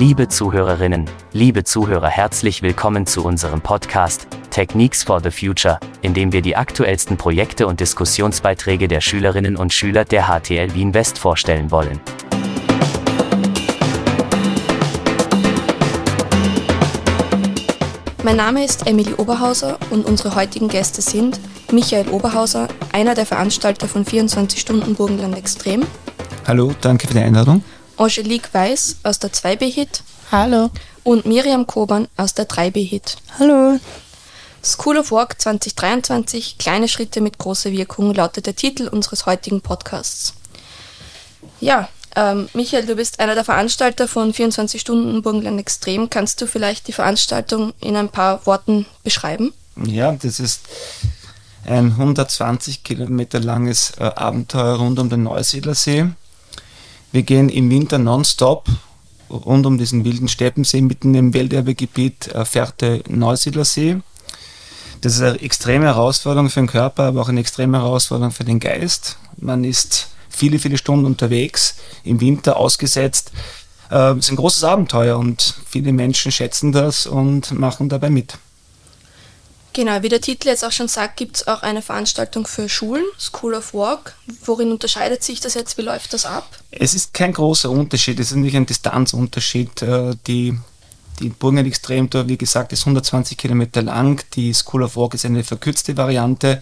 Liebe Zuhörerinnen, liebe Zuhörer, herzlich willkommen zu unserem Podcast Techniques for the Future, in dem wir die aktuellsten Projekte und Diskussionsbeiträge der Schülerinnen und Schüler der HTL Wien West vorstellen wollen. Mein Name ist Emily Oberhauser und unsere heutigen Gäste sind Michael Oberhauser, einer der Veranstalter von 24 Stunden Burgenland Extrem. Hallo, danke für die Einladung. Angelique Weiß aus der 2B-Hit. Hallo. Und Miriam Koban aus der 3B-Hit. Hallo. School of Work 2023, kleine Schritte mit großer Wirkung, lautet der Titel unseres heutigen Podcasts. Ja, ähm, Michael, du bist einer der Veranstalter von 24 Stunden Burgenland Extrem. Kannst du vielleicht die Veranstaltung in ein paar Worten beschreiben? Ja, das ist ein 120 Kilometer langes äh, Abenteuer rund um den Neusiedlersee. Wir gehen im Winter nonstop rund um diesen wilden Steppensee mitten im Welterbegebiet äh, Fährte Neusiedlersee. Das ist eine extreme Herausforderung für den Körper, aber auch eine extreme Herausforderung für den Geist. Man ist viele, viele Stunden unterwegs, im Winter ausgesetzt. Äh, es ist ein großes Abenteuer und viele Menschen schätzen das und machen dabei mit. Genau, wie der Titel jetzt auch schon sagt, gibt es auch eine Veranstaltung für Schulen, School of Walk. Worin unterscheidet sich das jetzt? Wie läuft das ab? Es ist kein großer Unterschied, es ist nicht ein Distanzunterschied. Äh, die, die Burgen Extremtour, wie gesagt, ist 120 Kilometer lang. Die School of Walk ist eine verkürzte Variante,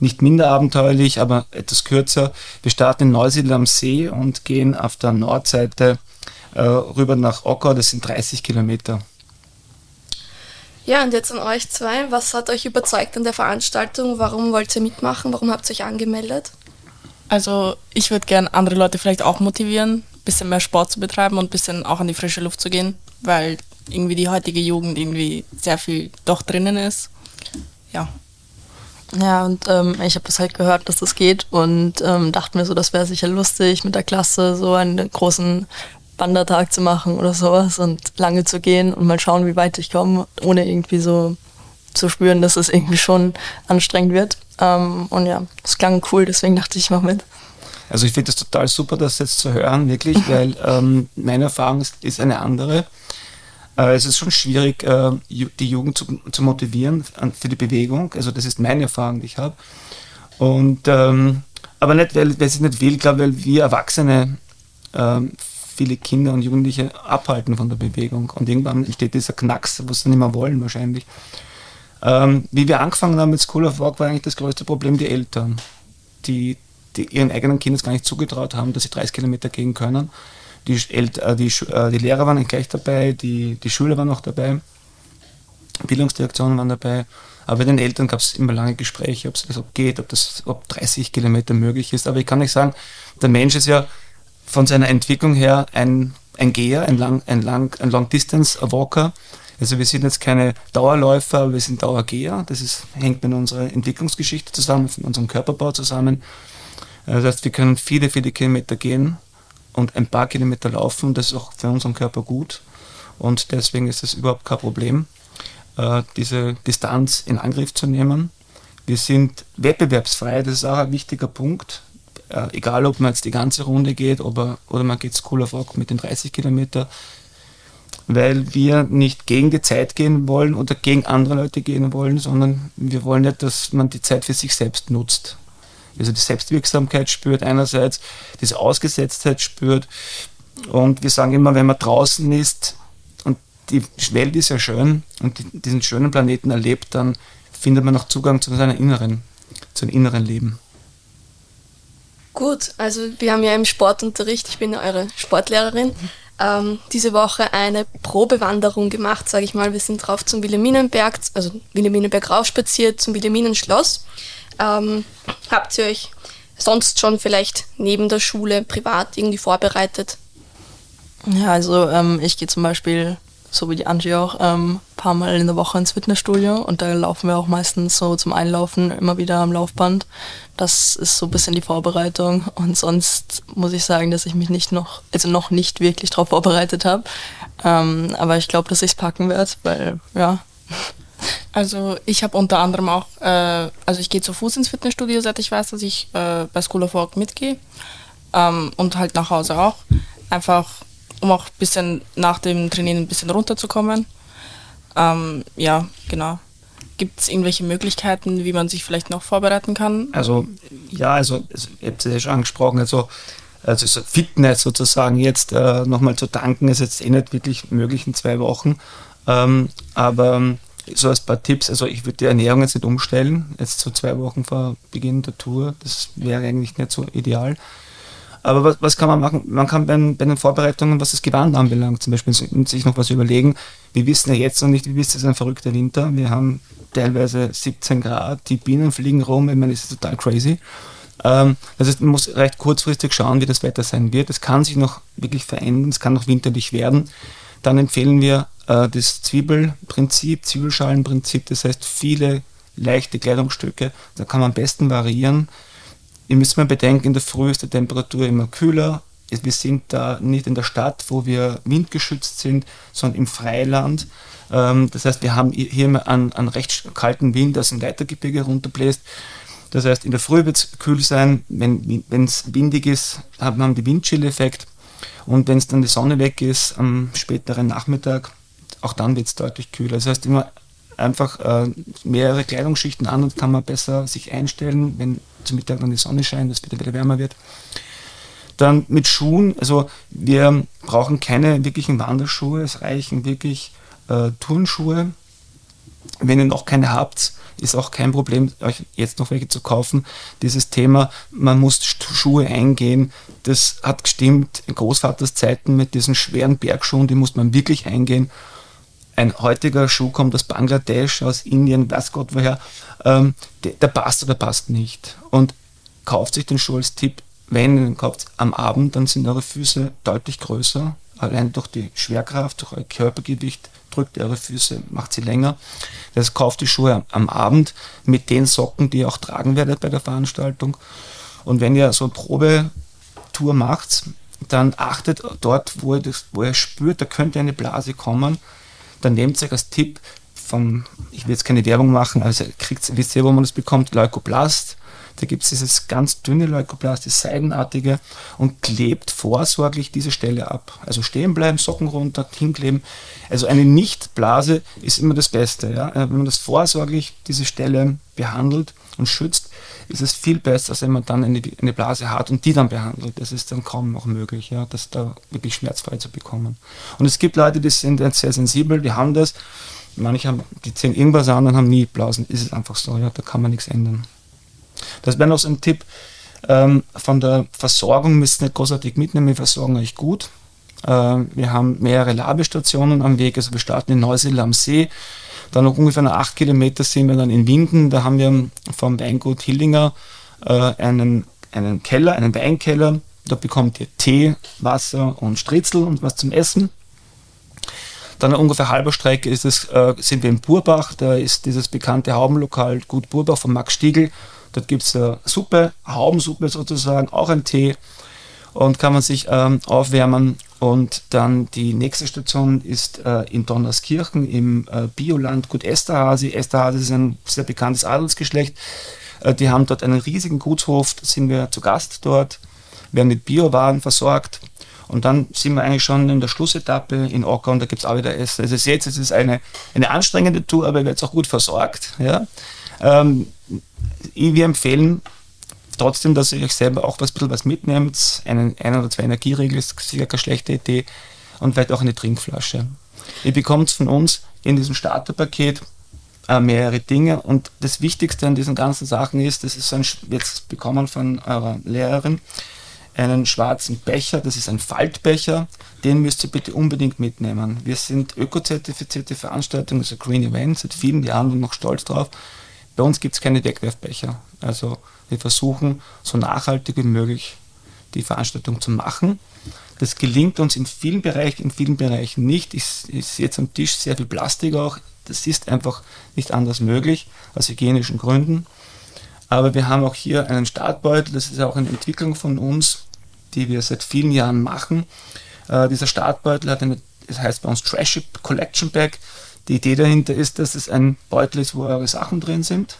nicht minder abenteuerlich, aber etwas kürzer. Wir starten in Neusiedl am See und gehen auf der Nordseite äh, rüber nach Ocker, das sind 30 Kilometer. Ja, und jetzt an euch zwei. Was hat euch überzeugt an der Veranstaltung? Warum wollt ihr mitmachen? Warum habt ihr euch angemeldet? Also ich würde gerne andere Leute vielleicht auch motivieren, ein bisschen mehr Sport zu betreiben und ein bisschen auch an die frische Luft zu gehen, weil irgendwie die heutige Jugend irgendwie sehr viel doch drinnen ist. Ja. Ja, und ähm, ich habe das halt gehört, dass das geht und ähm, dachte mir so, das wäre sicher lustig, mit der Klasse so einen großen Wandertag zu machen oder sowas und lange zu gehen und mal schauen, wie weit ich komme, ohne irgendwie so zu spüren, dass es irgendwie schon anstrengend wird. Ähm, und ja, es klang cool, deswegen dachte ich, ich mach mit. Also ich finde es total super, das jetzt zu hören, wirklich, weil ähm, meine Erfahrung ist, ist eine andere. Äh, es ist schon schwierig, äh, die Jugend zu, zu, motivieren für die Bewegung. Also das ist meine Erfahrung, die ich habe. Und ähm, aber nicht, weil, weil sie nicht will, glaube weil wir Erwachsene ähm, viele Kinder und Jugendliche abhalten von der Bewegung. Und irgendwann entsteht dieser Knacks, was sie nicht mehr wollen wahrscheinlich. Ähm, wie wir angefangen haben mit School of Walk, war eigentlich das größte Problem die Eltern, die, die ihren eigenen Kindern gar nicht zugetraut haben, dass sie 30 Kilometer gehen können. Die, äh, die, äh, die Lehrer waren gleich dabei, die, die Schüler waren auch dabei, Bildungsdirektionen waren dabei. Aber bei den Eltern gab es immer lange Gespräche, ob es geht, ob das ob 30 Kilometer möglich ist. Aber ich kann nicht sagen, der Mensch ist ja von seiner Entwicklung her ein, ein Geher, ein Long, ein Long, ein Long Distance Walker. Also wir sind jetzt keine Dauerläufer, aber wir sind Dauergeher. Das ist, hängt mit unserer Entwicklungsgeschichte zusammen, mit unserem Körperbau zusammen. Das heißt, wir können viele, viele Kilometer gehen und ein paar Kilometer laufen. Das ist auch für unseren Körper gut. Und deswegen ist es überhaupt kein Problem, äh, diese Distanz in Angriff zu nehmen. Wir sind wettbewerbsfrei, das ist auch ein wichtiger Punkt äh, egal ob man jetzt die ganze Runde geht oder, oder man geht School of Rock mit den 30 Kilometer, weil wir nicht gegen die Zeit gehen wollen oder gegen andere Leute gehen wollen, sondern wir wollen nicht, dass man die Zeit für sich selbst nutzt. Also die Selbstwirksamkeit spürt einerseits, diese Ausgesetztheit spürt und wir sagen immer, wenn man draußen ist und die Welt ist ja schön und diesen schönen Planeten erlebt, dann findet man auch Zugang zu seiner inneren, zu einem inneren Leben. Gut, also wir haben ja im Sportunterricht, ich bin eure Sportlehrerin, ähm, diese Woche eine Probewanderung gemacht, sage ich mal. Wir sind drauf zum Wilhelminenberg, also Wilhelminenberg raufspaziert zum Wilhelminenschloss. Ähm, habt ihr euch sonst schon vielleicht neben der Schule privat irgendwie vorbereitet? Ja, also ähm, ich gehe zum Beispiel so wie die Angie auch, ähm, paar Mal in der Woche ins Fitnessstudio und da laufen wir auch meistens so zum Einlaufen immer wieder am Laufband. Das ist so ein bisschen die Vorbereitung und sonst muss ich sagen, dass ich mich nicht noch, also noch nicht wirklich darauf vorbereitet habe. Ähm, aber ich glaube, dass ich es packen werde, weil ja. Also ich habe unter anderem auch, äh, also ich gehe zu Fuß ins Fitnessstudio, seit ich weiß, dass ich äh, bei School of Work mitgehe ähm, und halt nach Hause auch. Einfach um auch ein bisschen nach dem Trainieren ein bisschen runterzukommen. Ähm, ja, genau. Gibt es irgendwelche Möglichkeiten, wie man sich vielleicht noch vorbereiten kann? Also ja, also, ihr habt es ja schon angesprochen, also, also so Fitness sozusagen jetzt äh, nochmal zu tanken, ist jetzt eh nicht wirklich möglich in zwei Wochen. Ähm, aber so als paar Tipps, also ich würde die Ernährung jetzt nicht umstellen, jetzt so zwei Wochen vor Beginn der Tour, das wäre eigentlich nicht so ideal. Aber was, was kann man machen? Man kann bei, bei, den Vorbereitungen, was das Gewand anbelangt, zum Beispiel sich noch was überlegen. Wir wissen ja jetzt noch nicht, wie wisst, es ist ein verrückter Winter. Wir haben teilweise 17 Grad, die Bienen fliegen rum, ich meine, das ist total crazy. Ähm, heißt, man muss recht kurzfristig schauen, wie das Wetter sein wird. Es kann sich noch wirklich verändern, es kann noch winterlich werden. Dann empfehlen wir äh, das Zwiebelprinzip, Zwiebelschalenprinzip, das heißt viele leichte Kleidungsstücke, da kann man am besten variieren. Ihr müsst mal bedenken, in der Früh ist die Temperatur immer kühler. Wir sind da nicht in der Stadt, wo wir windgeschützt sind, sondern im Freiland. Ähm, das heißt, wir haben hier einen, einen recht kalten Wind, der aus dem Leitergebirge runterbläst. Das heißt, in der Früh wird es kühl sein. Wenn es windig ist, haben wir den Windchill-Effekt. Und wenn es dann die Sonne weg ist, am späteren Nachmittag, auch dann wird es deutlich kühler. Das heißt, immer einfach äh, mehrere Kleidungsschichten an und kann man besser sich einstellen, wenn zum Mittag dann die Sonne scheint, dass es wieder, wieder wärmer wird. Dann mit Schuhen, also wir brauchen keine wirklichen Wanderschuhe, es reichen wirklich äh, Turnschuhe. Wenn ihr noch keine habt, ist auch kein Problem, euch jetzt noch welche zu kaufen. Dieses Thema, man muss Schuhe eingehen, das hat gestimmt in Großvaters Zeiten mit diesen schweren Bergschuhen, die muss man wirklich eingehen ein heutiger Schuh kommt aus Bangladesch, aus Indien, weiß Gott woher, ähm, der, der, passt oder passt nicht. Und kauft sich den Schuh als Tipp, wenn ihr den kauft am Abend, dann sind eure Füße deutlich größer. Allein durch die Schwerkraft, durch euer Körpergewicht drückt eure Füße, macht sie länger. Das kauft die Schuhe am, am Abend mit den Socken, die ihr auch tragen werdet bei der Veranstaltung. Und wenn ihr so eine Probetour macht, dann achtet dort, wo ihr, das, wo ihr spürt, da könnte eine Blase kommen, dann nehmt euch als Tipp vom, ich will jetzt keine Werbung machen, also kriegt, wisst ihr, wo man das bekommt, Leukoplast. Da gibt es dieses ganz dünne Leukoplast, das seidenartige und klebt vorsorglich diese Stelle ab. Also stehen bleiben, Socken runter, hinkleben. Also eine Nichtblase ist immer das Beste. Ja? Wenn man das vorsorglich diese Stelle behandelt und schützt, ist es viel besser, wenn man dann eine, eine Blase hat und die dann behandelt. Das ist dann kaum noch möglich, ja, das da wirklich schmerzfrei zu bekommen. Und es gibt Leute, die sind sehr sensibel, die haben das. Manche haben, die ziehen irgendwas an und haben nie Blasen. Ist es einfach so, ja, da kann man nichts ändern. Das wäre noch so ein Tipp. Ähm, von der Versorgung müsst ihr nicht großartig mitnehmen, wir versorgen euch gut. Ähm, wir haben mehrere Labestationen am Weg, also wir starten in Neusiedl am See, dann noch ungefähr nach acht Kilometer sind wir dann in Winden. Da haben wir vom Weingut Hillinger äh, einen, einen Keller, einen Weinkeller. Da bekommt ihr Tee, Wasser und Stritzel und was zum Essen. Dann ungefähr halber Strecke ist es, äh, sind wir in Burbach. Da ist dieses bekannte Haubenlokal Gut Burbach von Max Stiegel. Dort gibt es äh, Suppe, Haubensuppe sozusagen, auch ein Tee und kann man sich ähm, aufwärmen. Und dann die nächste Station ist äh, in Donnerskirchen im äh, Bioland Gut Esterhasi. Esterhasi ist ein sehr bekanntes Adelsgeschlecht. Äh, die haben dort einen riesigen Gutshof, da sind wir zu Gast dort, werden mit Biowaren versorgt. Und dann sind wir eigentlich schon in der Schlussetappe in Ocker und da gibt es auch wieder Essen. Also ihr seht, es ist eine, eine anstrengende Tour, aber ihr werdet auch gut versorgt. Ja? Ähm, wir empfehlen trotzdem, dass ihr euch selber auch was, bisschen was mitnehmt. Einen, ein oder zwei Energieriegel ist sicher keine schlechte Idee. Und vielleicht auch eine Trinkflasche. Ihr bekommt von uns in diesem Starterpaket äh, mehrere Dinge. Und das Wichtigste an diesen ganzen Sachen ist, das ist ein, jetzt bekommen von eurer Lehrerin, einen schwarzen Becher, das ist ein Faltbecher, den müsst ihr bitte unbedingt mitnehmen. Wir sind ökozertifizierte Veranstaltung, also Green Event, seit vielen Jahren und noch stolz drauf. Bei uns gibt es keine Wegwerfbecher. Also wir versuchen so nachhaltig wie möglich die Veranstaltung zu machen. Das gelingt uns in vielen Bereichen, in vielen Bereichen nicht. Ich, sehe jetzt am Tisch sehr viel Plastik auch. Das ist einfach nicht anders möglich, aus hygienischen Gründen. Aber wir haben auch hier einen Startbeutel, das ist auch eine Entwicklung von uns, die wir seit vielen Jahren machen. Äh, dieser Startbeutel hat eine, das heißt bei uns Trash Collection Bag. Die Idee dahinter ist, dass es ein Beutel ist, wo eure Sachen drin sind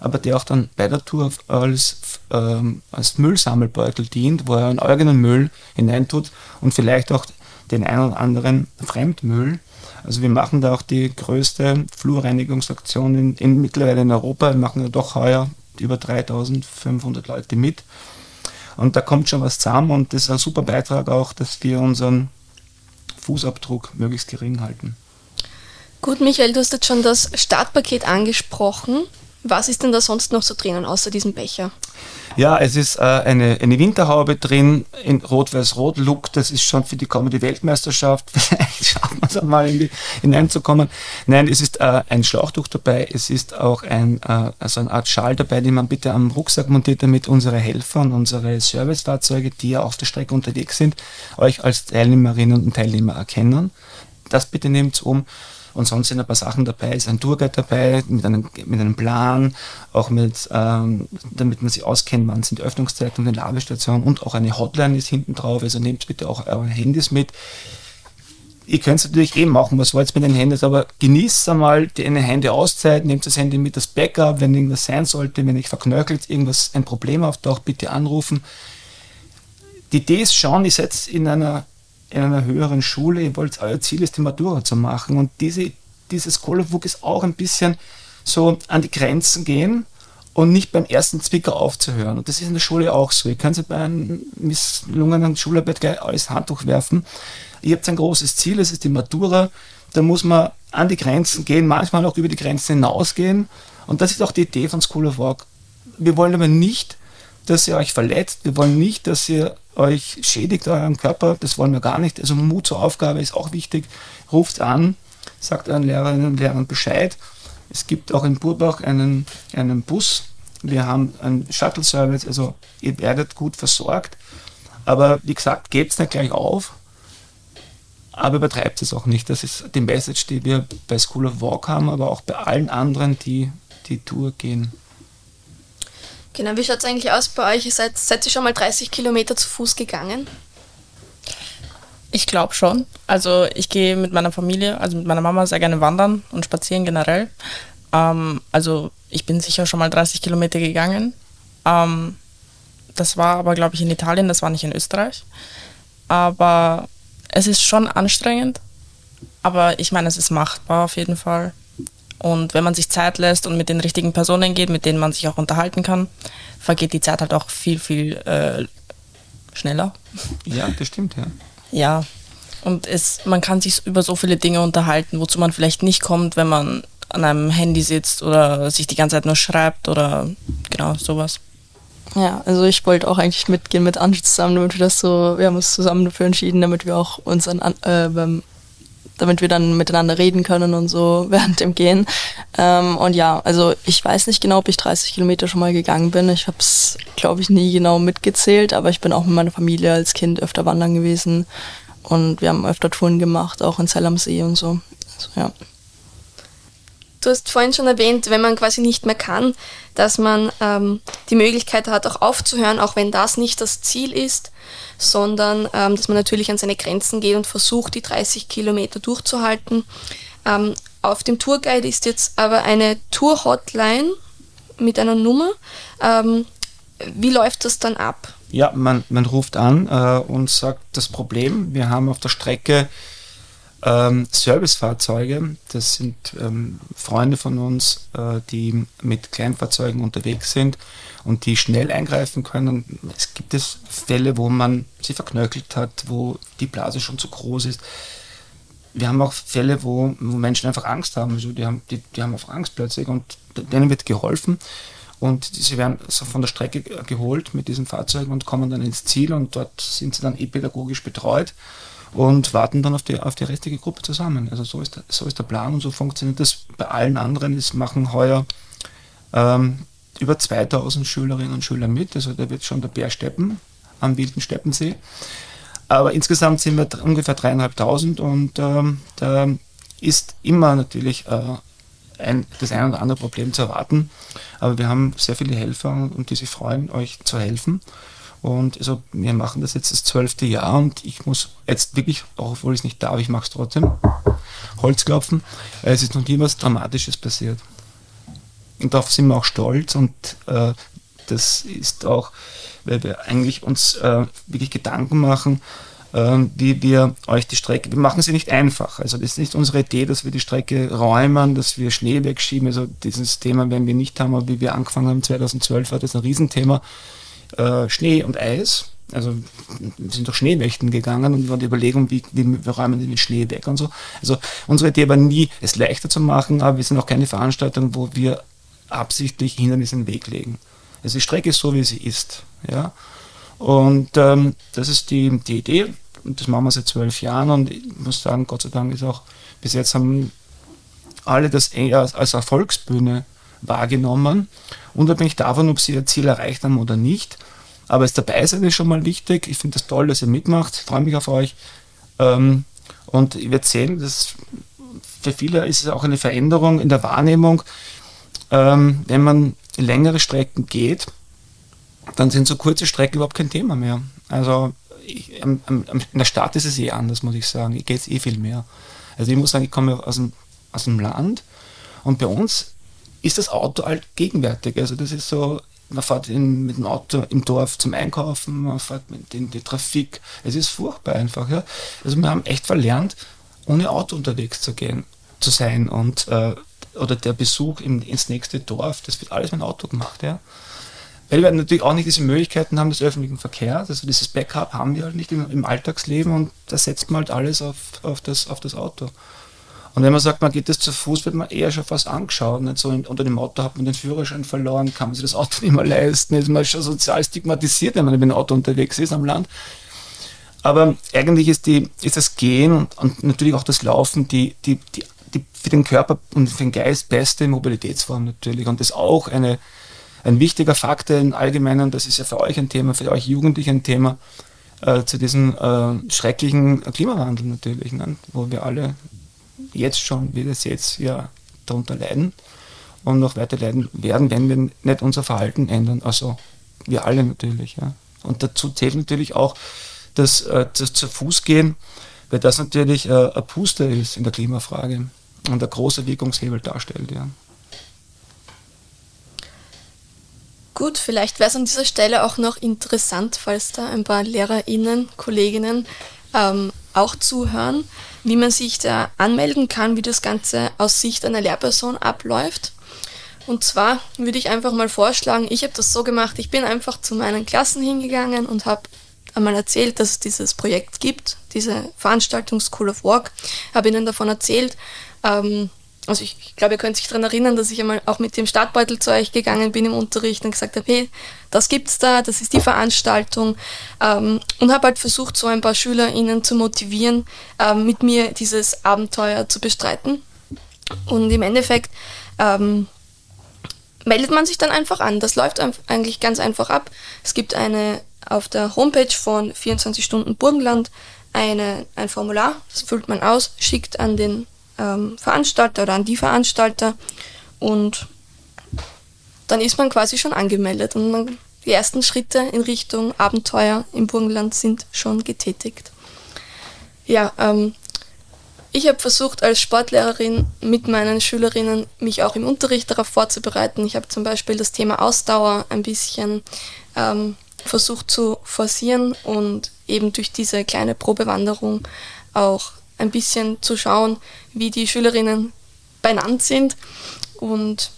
aber der auch dann bei der Tour als, ähm, als Müllsammelbeutel dient, wo er einen eigenen Müll hineintut und vielleicht auch den einen oder anderen Fremdmüll. Also wir machen da auch die größte Flurreinigungsaktion in, in mittlerweile in Europa. Wir machen ja doch heuer über 3500 Leute mit. Und da kommt schon was zusammen und das ist ein super Beitrag auch, dass wir unseren Fußabdruck möglichst gering halten. Gut, Michael, du hast jetzt schon das Startpaket angesprochen. Was ist denn da sonst noch so drinnen, außer diesem Becher? Ja, es ist äh, eine, eine Winterhaube drin in Rot-Weiß-Rot-Look. Das ist schon für die kommende Weltmeisterschaft. Vielleicht schaffen wir es einmal hineinzukommen. Nein, es ist äh, ein Schlauchtuch dabei. Es ist auch ein, äh, also eine Art Schal dabei, den man bitte am Rucksack montiert, damit unsere Helfer und unsere Servicefahrzeuge, die ja auf der Strecke unterwegs sind, euch als Teilnehmerinnen und Teilnehmer erkennen. Das bitte nehmt um. Und sonst sind ein paar Sachen dabei, ist ein Tourguide dabei mit einem, mit einem Plan, auch mit, ähm, damit man sich auskennt, wann sind die Öffnungszeiten und die Labestationen und auch eine Hotline ist hinten drauf, also nehmt bitte auch eure Handys mit. Ihr könnt es natürlich eh machen, was wollt ihr mit den Handys, aber genießt einmal die eine Handy-Auszeit, nehmt das Handy mit das Backup, wenn irgendwas sein sollte, wenn euch verknöchelt, irgendwas, ein Problem auftaucht, bitte anrufen. Die Idee ist schon, ihr seid in einer in einer höheren Schule, ihr wollt, euer Ziel ist, die Matura zu machen. Und diese, dieses Kolowuk ist auch ein bisschen so an die Grenzen gehen und nicht beim ersten Zwicker aufzuhören. Und das ist in der Schule auch so. Ihr könnt bei einer misslungenen Schularbeit gleich alles Handtuch werfen. Ihr habt ein großes Ziel, es ist die Matura. Da muss man an die Grenzen gehen, manchmal auch über die Grenzen hinausgehen. Und das ist auch die Idee von School of Walk. Wir wollen aber nicht, dass ihr euch verletzt. Wir wollen nicht, dass ihr euch schädigt euren Körper. Das wollen wir gar nicht. Also Mut zur Aufgabe ist auch wichtig. Ruft an, sagt euren Lehrerinnen und Lehrern Bescheid. Es gibt auch in Burbach einen, einen Bus. Wir haben einen Shuttle-Service, also ihr werdet gut versorgt. Aber wie gesagt, gebt es nicht gleich auf, aber übertreibt es auch nicht. Das ist die Message, die wir bei School of Walk haben, aber auch bei allen anderen, die die Tour gehen. Genau, wie schaut es eigentlich aus bei euch? Seid, seid ihr schon mal 30 Kilometer zu Fuß gegangen? Ich glaube schon. Also ich gehe mit meiner Familie, also mit meiner Mama sehr gerne wandern und spazieren generell. Ähm, also ich bin sicher schon mal 30 Kilometer gegangen. Ähm, das war aber, glaube ich, in Italien, das war nicht in Österreich. Aber es ist schon anstrengend. Aber ich meine, es ist machbar auf jeden Fall. Und wenn man sich Zeit lässt und mit den richtigen Personen geht, mit denen man sich auch unterhalten kann, vergeht die Zeit halt auch viel, viel äh, schneller. Ja, das stimmt, ja. Ja. Und es, man kann sich über so viele Dinge unterhalten, wozu man vielleicht nicht kommt, wenn man an einem Handy sitzt oder sich die ganze Zeit nur schreibt oder genau sowas. Ja, also ich wollte auch eigentlich mitgehen mit Angie zusammen, damit wir das so, wir haben uns zusammen dafür entschieden, damit wir auch uns an, äh, beim damit wir dann miteinander reden können und so während dem Gehen. Ähm, und ja, also ich weiß nicht genau, ob ich 30 Kilometer schon mal gegangen bin. Ich habe es, glaube ich, nie genau mitgezählt, aber ich bin auch mit meiner Familie als Kind öfter wandern gewesen und wir haben öfter Touren gemacht, auch in Zell am See und so. Also, ja. Du hast vorhin schon erwähnt, wenn man quasi nicht mehr kann, dass man ähm, die Möglichkeit hat, auch aufzuhören, auch wenn das nicht das Ziel ist, sondern ähm, dass man natürlich an seine Grenzen geht und versucht, die 30 Kilometer durchzuhalten. Ähm, auf dem Tourguide ist jetzt aber eine Tour-Hotline mit einer Nummer. Ähm, wie läuft das dann ab? Ja, man, man ruft an äh, und sagt das Problem. Wir haben auf der Strecke ähm, Servicefahrzeuge, das sind ähm, Freunde von uns, äh, die mit Kleinfahrzeugen unterwegs sind und die schnell eingreifen können. Es gibt es Fälle, wo man sie verknöchelt hat, wo die Blase schon zu groß ist. Wir haben auch Fälle, wo, wo Menschen einfach Angst haben. Also die, haben die, die haben einfach Angst plötzlich und denen wird geholfen. Und sie werden so von der Strecke geholt mit diesen Fahrzeugen und kommen dann ins Ziel und dort sind sie dann eh pädagogisch betreut und warten dann auf die, auf die restliche Gruppe zusammen. Also so ist, der, so ist der Plan und so funktioniert das bei allen anderen. Es machen heuer ähm, über 2000 Schülerinnen und Schüler mit. Also da wird schon der Bär steppen am wilden Steppensee. Aber insgesamt sind wir ungefähr dreieinhalbtausend und ähm, da ist immer natürlich äh, ein, das ein oder andere Problem zu erwarten. Aber wir haben sehr viele Helfer und die sich freuen, euch zu helfen. Und also wir machen das jetzt das zwölfte Jahr und ich muss jetzt wirklich, auch obwohl ich es nicht darf, ich mache es trotzdem, Holz klopfen. Es ist noch nie was Dramatisches passiert. Und darauf sind wir auch stolz und äh, das ist auch, weil wir eigentlich uns äh, wirklich Gedanken machen, ähm, wie wir euch die Strecke, wir machen sie nicht einfach. Also das ist nicht unsere Idee, dass wir die Strecke räumen, dass wir Schnee wegschieben. Also dieses Thema werden wir nicht haben, aber wie wir angefangen haben 2012 war das ein Riesenthema. Äh, Schnee und Eis. Also wir sind durch Schneewächten gegangen und wir die Überlegung, wie, wie wir räumen den Schnee weg und so. Also unsere Idee war nie, es leichter zu machen, aber wir sind auch keine Veranstaltung, wo wir absichtlich Hindernisse in den Weg legen. Also die Strecke ist so, wie sie ist. Ja? Und ähm, das ist die, die Idee. Und das machen wir seit zwölf Jahren. Und ich muss sagen, Gott sei Dank ist auch, bis jetzt haben alle das eher als Erfolgsbühne wahrgenommen. Unabhängig davon, ob sie ihr Ziel erreicht haben oder nicht. Aber es dabei sein ist schon mal wichtig. Ich finde das toll, dass ihr mitmacht. Ich freue mich auf euch. Ähm, und ich werde sehen, dass für viele ist es auch eine Veränderung in der Wahrnehmung, ähm, wenn man längere Strecken geht dann sind so kurze Strecken überhaupt kein Thema mehr. Also ich, am, am, in der Stadt ist es eh anders, muss ich sagen. Ich gehe jetzt eh viel mehr. Also ich muss sagen, ich komme aus dem, aus dem Land und bei uns ist das Auto halt gegenwärtig. Also das ist so, man fährt in, mit dem Auto im Dorf zum Einkaufen, man fährt mit in die Trafik. Es ist furchtbar einfach. Ja. Also wir haben echt verlernt, ohne Auto unterwegs zu gehen, zu sein und äh, oder der Besuch im, ins nächste Dorf, das wird alles mit dem Auto gemacht. Ja. Weil wir natürlich auch nicht diese Möglichkeiten haben des öffentlichen Verkehrs. Also dieses Backup haben wir halt nicht im, im Alltagsleben und da setzt man halt alles auf, auf, das, auf das Auto. Und wenn man sagt, man geht das zu Fuß, wird man eher schon fast angeschaut. Nicht so unter dem Auto hat man den Führerschein verloren, kann man sich das Auto nicht mehr leisten, ist man schon sozial stigmatisiert, wenn man mit dem Auto unterwegs ist am Land. Aber eigentlich ist, die, ist das Gehen und, und natürlich auch das Laufen die, die, die, die für den Körper und für den Geist beste Mobilitätsform natürlich. Und das auch eine, ein wichtiger Faktor im Allgemeinen, das ist ja für euch ein Thema, für euch Jugendliche ein Thema, äh, zu diesem äh, schrecklichen Klimawandel natürlich, ne? wo wir alle jetzt schon, wie das jetzt ja darunter leiden und noch weiter leiden werden, wenn wir nicht unser Verhalten ändern. Also wir alle natürlich. Ja. Und dazu zählt natürlich auch das, äh, das zu Fuß gehen, weil das natürlich äh, ein Puster ist in der Klimafrage und ein großer Wirkungshebel darstellt. Ja. Gut, vielleicht wäre es an dieser Stelle auch noch interessant, falls da ein paar LehrerInnen, Kolleginnen ähm, auch zuhören, wie man sich da anmelden kann, wie das Ganze aus Sicht einer Lehrperson abläuft. Und zwar würde ich einfach mal vorschlagen, ich habe das so gemacht, ich bin einfach zu meinen Klassen hingegangen und habe einmal erzählt, dass es dieses Projekt gibt, diese Veranstaltung School of Walk, habe ihnen davon erzählt, ähm, also ich, ich glaube, ihr könnt sich daran erinnern, dass ich einmal auch mit dem Startbeutel zu euch gegangen bin im Unterricht und gesagt habe, hey, das gibt's da, das ist die Veranstaltung ähm, und habe halt versucht, so ein paar SchülerInnen zu motivieren, ähm, mit mir dieses Abenteuer zu bestreiten. Und im Endeffekt ähm, meldet man sich dann einfach an. Das läuft eigentlich ganz einfach ab. Es gibt eine auf der Homepage von 24 Stunden Burgenland eine, ein Formular, das füllt man aus, schickt an den ähm, Veranstalter oder an die Veranstalter und dann ist man quasi schon angemeldet und man, die ersten Schritte in Richtung Abenteuer im Burgenland sind schon getätigt. Ja, ähm, ich habe versucht als Sportlehrerin mit meinen Schülerinnen mich auch im Unterricht darauf vorzubereiten. Ich habe zum Beispiel das Thema Ausdauer ein bisschen ähm, versucht zu forcieren und eben durch diese kleine Probewanderung auch ein bisschen zu schauen, wie die Schülerinnen benannt sind. Und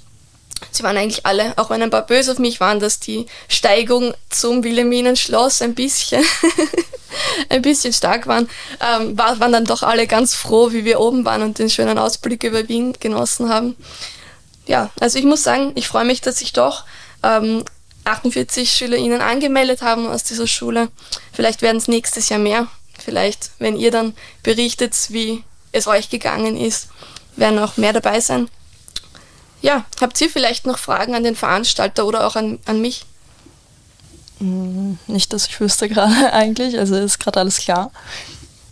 sie waren eigentlich alle, auch wenn ein paar böse auf mich waren, dass die Steigung zum Wilhelminenschloss ein bisschen, ein bisschen stark waren, ähm, waren dann doch alle ganz froh, wie wir oben waren und den schönen Ausblick über Wien genossen haben. Ja, also ich muss sagen, ich freue mich, dass ich doch ähm, 48 SchülerInnen angemeldet haben aus dieser Schule. Vielleicht werden es nächstes Jahr mehr. Vielleicht, wenn ihr dann berichtet, wie es euch gegangen ist, werden auch mehr dabei sein. Ja, habt ihr vielleicht noch Fragen an den Veranstalter oder auch an, an mich? Mm, nicht, dass ich wüsste gerade eigentlich, also ist gerade alles klar.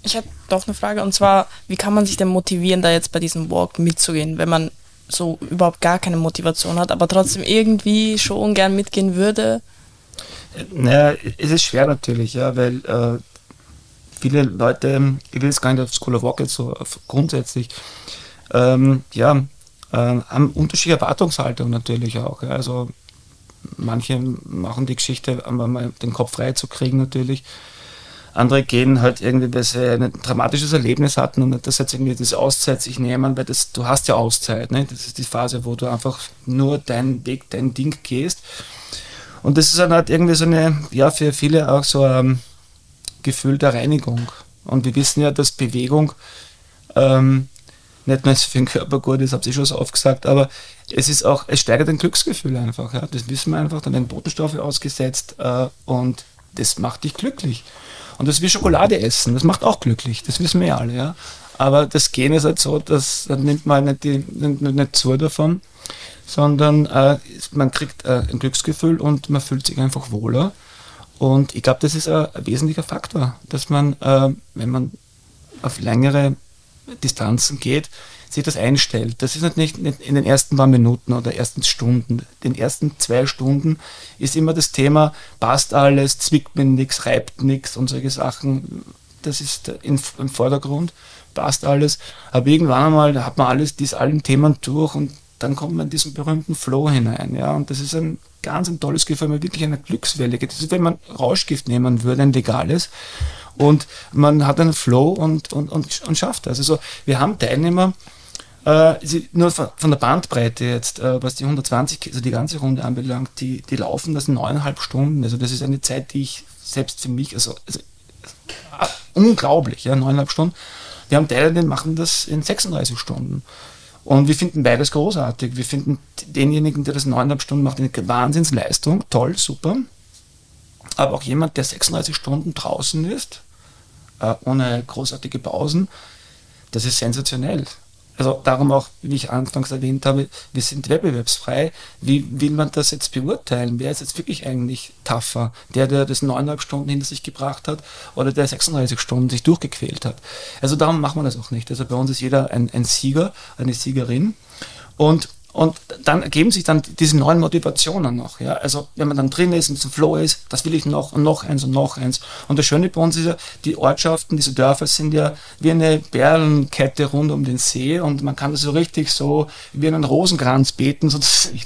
Ich habe doch eine Frage und zwar, wie kann man sich denn motivieren, da jetzt bei diesem Walk mitzugehen, wenn man so überhaupt gar keine Motivation hat, aber trotzdem irgendwie schon gern mitgehen würde? Naja, es ist schwer natürlich, ja, weil äh, viele Leute, ich will jetzt gar nicht auf School of Rock jetzt so grundsätzlich, ähm, ja, äh, haben unterschiedliche Erwartungshaltung natürlich auch. Ja. Also manche machen die Geschichte, um mal den Kopf frei zu kriegen natürlich. Andere gehen halt irgendwie, weil sie ein dramatisches Erlebnis hatten und das jetzt irgendwie diese Auszeit sich nehmen, weil das, du hast ja Auszeit, ne? Das ist die Phase, wo du einfach nur deinen Weg, dein Ding gehst. Und das ist dann halt irgendwie so eine, ja, für viele auch so ein Gefühl der Reinigung. Und wir wissen ja, dass Bewegung ähm, nicht nur für den Körper gut ist, habe ich schon so oft gesagt, aber es ist auch, es steigert ein Glücksgefühl einfach. Ja? Das wissen wir einfach, dann werden Botenstoffe ausgesetzt äh, und das macht dich glücklich. Und das ist wie Schokolade essen, das macht auch glücklich, das wissen wir ja alle. Ja? Aber das Gehen ist halt so, dann nimmt man nicht, die, nicht, nicht zu davon, sondern äh, man kriegt äh, ein Glücksgefühl und man fühlt sich einfach wohler. Und ich glaube, das ist ein, ein, wesentlicher Faktor, dass man, äh, wenn man auf längere Distanzen geht, sich das einstellt. Das ist nicht, in den ersten paar Minuten oder ersten Stunden. Den ersten zwei Stunden ist immer das Thema, passt alles, zwickt mir nichts, reibt nichts und solche Sachen. Das ist in, im Vordergrund, passt alles. Aber irgendwann einmal hat man alles, diese allen Themen durch und dann kommt man in diesen berühmten Flow hinein. Ja? Und das ist ein ganz ein tolles Gefühl, man wirklich eine Glückswelle geht. Das ist, wenn man Rauschgift nehmen würde, ein legales, und man hat einen Flow und, und, und, und schafft das. Also wir haben Teilnehmer, äh, nur von, der Bandbreite jetzt, äh, was die 120, also die ganze Runde anbelangt, die, die laufen das in neuneinhalb Stunden. Also das ist eine Zeit, die ich selbst für mich, also, also äh, unglaublich, ja, neuneinhalb Stunden. Wir haben Teilnehmer, die machen das in 36 Stunden. Und wir finden beides großartig. Wir finden denjenigen, der das neuneinhalb Stunden macht, eine Wahnsinnsleistung. Toll, super. Aber auch jemand, der 36 Stunden draußen ist, äh, ohne großartige Pausen, das ist sensationell. Also darum auch, wie ich anfangs erwähnt habe, wir sind wettbewerbsfrei. Wie will man das jetzt beurteilen? Wer ist jetzt wirklich eigentlich tougher? Der, der das neuneinhalb Stunden hinter sich gebracht hat oder der 36 Stunden sich durchgequält hat? Also darum machen wir das auch nicht. Also bei uns ist jeder ein, ein Sieger, eine Siegerin. Und und dann ergeben sich dann diese neuen Motivationen noch. Ja? Also wenn man dann drin ist und zum Flow ist, das will ich noch und noch eins und noch eins. Und das Schöne bei uns ist ja, die Ortschaften, diese Dörfer sind ja wie eine Perlenkette rund um den See und man kann das so richtig so wie einen Rosenkranz beten. Ich,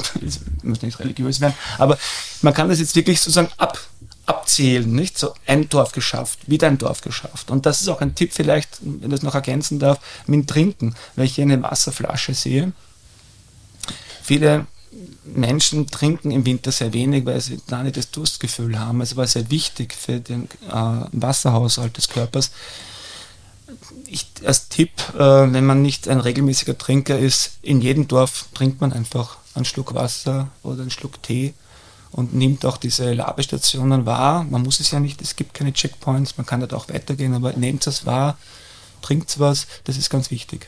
muss nicht religiös werden, aber man kann das jetzt wirklich sozusagen ab, abzählen, nicht? So ein Dorf geschafft, wieder ein Dorf geschafft. Und das ist auch ein Tipp vielleicht, wenn ich das noch ergänzen darf, mit dem Trinken. Wenn ich hier eine Wasserflasche sehe, Viele Menschen trinken im Winter sehr wenig, weil sie gar nicht das Durstgefühl haben. Also war sehr wichtig für den äh, Wasserhaushalt des Körpers. Ich, als Tipp, äh, wenn man nicht ein regelmäßiger Trinker ist, in jedem Dorf trinkt man einfach einen Schluck Wasser oder einen Schluck Tee und nimmt auch diese Labestationen wahr. Man muss es ja nicht, es gibt keine Checkpoints, man kann dort auch weitergehen, aber nehmt es wahr, trinkt was, das ist ganz wichtig.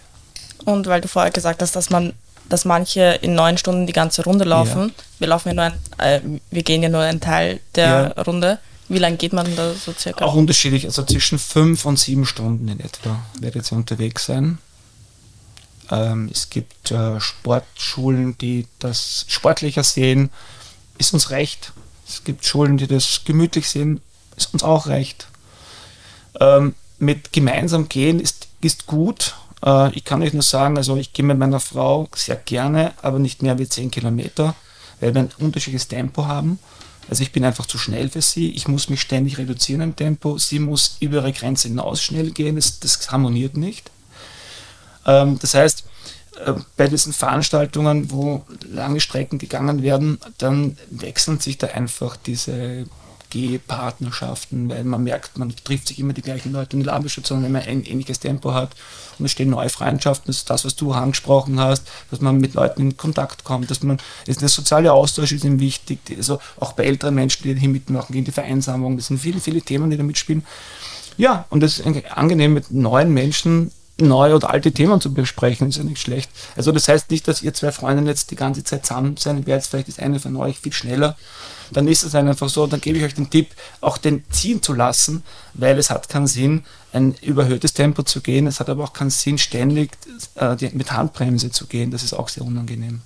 Und weil du vorher gesagt hast, dass man dass manche in neun Stunden die ganze Runde laufen. Ja. Wir laufen ja nur ein, äh, wir gehen ja nur einen Teil der ja. Runde. Wie lange geht man da so circa? Auch unterschiedlich, also zwischen fünf und sieben Stunden in etwa werdet ihr unterwegs sein. Ähm, es gibt äh, Sportschulen, die das sportlicher sehen, ist uns recht. Es gibt Schulen, die das gemütlich sehen, ist uns auch recht. Ähm, mit gemeinsam gehen ist, ist gut, äh, ich kann euch nur sagen, also ich gehe mit meiner Frau sehr gerne, aber nicht mehr wie 10 Kilometer, weil wir ein unterschiedliches Tempo haben. Also ich bin einfach zu schnell für sie. Ich muss mich ständig reduzieren im Tempo. Sie muss über ihre Grenze hinaus schnell gehen. Das, das harmoniert nicht. Ähm, das heißt, äh, bei diesen Veranstaltungen, wo lange Strecken gegangen werden, dann wechseln sich da einfach diese Gehpartnerschaften, weil man merkt, man trifft sich immer die gleichen Leute in der Ladestation, wenn man ein ähnliches Tempo hat und es stehen neue Freundschaften, das ist das, was du angesprochen hast, dass man mit Leuten in Kontakt kommt, dass man, der soziale Austausch ist ihm wichtig, also auch bei älteren Menschen, die hier mitmachen, gegen die Vereinsamung, das sind viele, viele Themen, die da mitspielen. Ja, und es ist angenehm, mit neuen Menschen neue oder alte Themen zu besprechen, ist ja nicht schlecht. Also das heißt nicht, dass ihr zwei Freundinnen jetzt die ganze Zeit zusammen sein werdet, vielleicht ist eine von euch viel schneller, dann ist es einfach so, dann gebe ich euch den Tipp, auch den ziehen zu lassen, weil es hat keinen Sinn, ein überhöhtes Tempo zu gehen, es hat aber auch keinen Sinn, ständig äh, mit Handbremse zu gehen, das ist auch sehr unangenehm.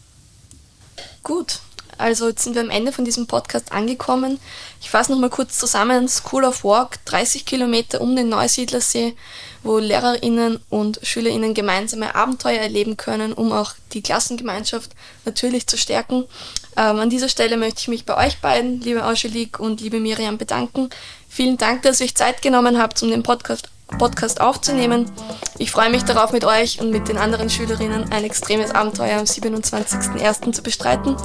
Gut, Also jetzt sind wir am Ende von diesem Podcast angekommen. Ich fasse nochmal kurz zusammen. School of Walk, 30 Kilometer um den Neusiedlersee, wo LehrerInnen und SchülerInnen gemeinsame Abenteuer erleben können, um auch die Klassengemeinschaft natürlich zu stärken. Ähm, an dieser Stelle möchte ich mich bei euch beiden, liebe Angelique und liebe Miriam, bedanken. Vielen Dank, dass ihr euch Zeit genommen habt, um den Podcast Podcast aufzunehmen. Ich freue mich darauf, mit euch und mit den anderen Schülerinnen ein extremes Abenteuer am 27.01. zu bestreiten.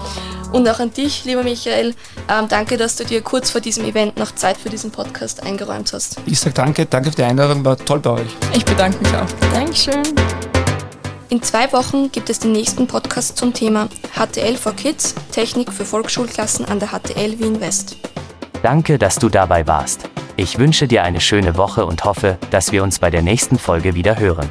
Und auch an dich, lieber Michael, ähm, danke, dass du dir kurz vor diesem Event noch Zeit für diesen Podcast eingeräumt hast. Ich sage danke, danke für die Einladung, war toll bei euch. Ich bedanke mich auch. Dankeschön. In zwei Wochen gibt es den nächsten Podcast zum Thema HTL for Kids, Technik für Volksschulklassen an der HTL Wien West. Danke, dass du dabei warst. Ich wünsche dir eine schöne Woche und hoffe, dass wir uns bei der nächsten Folge wieder hören.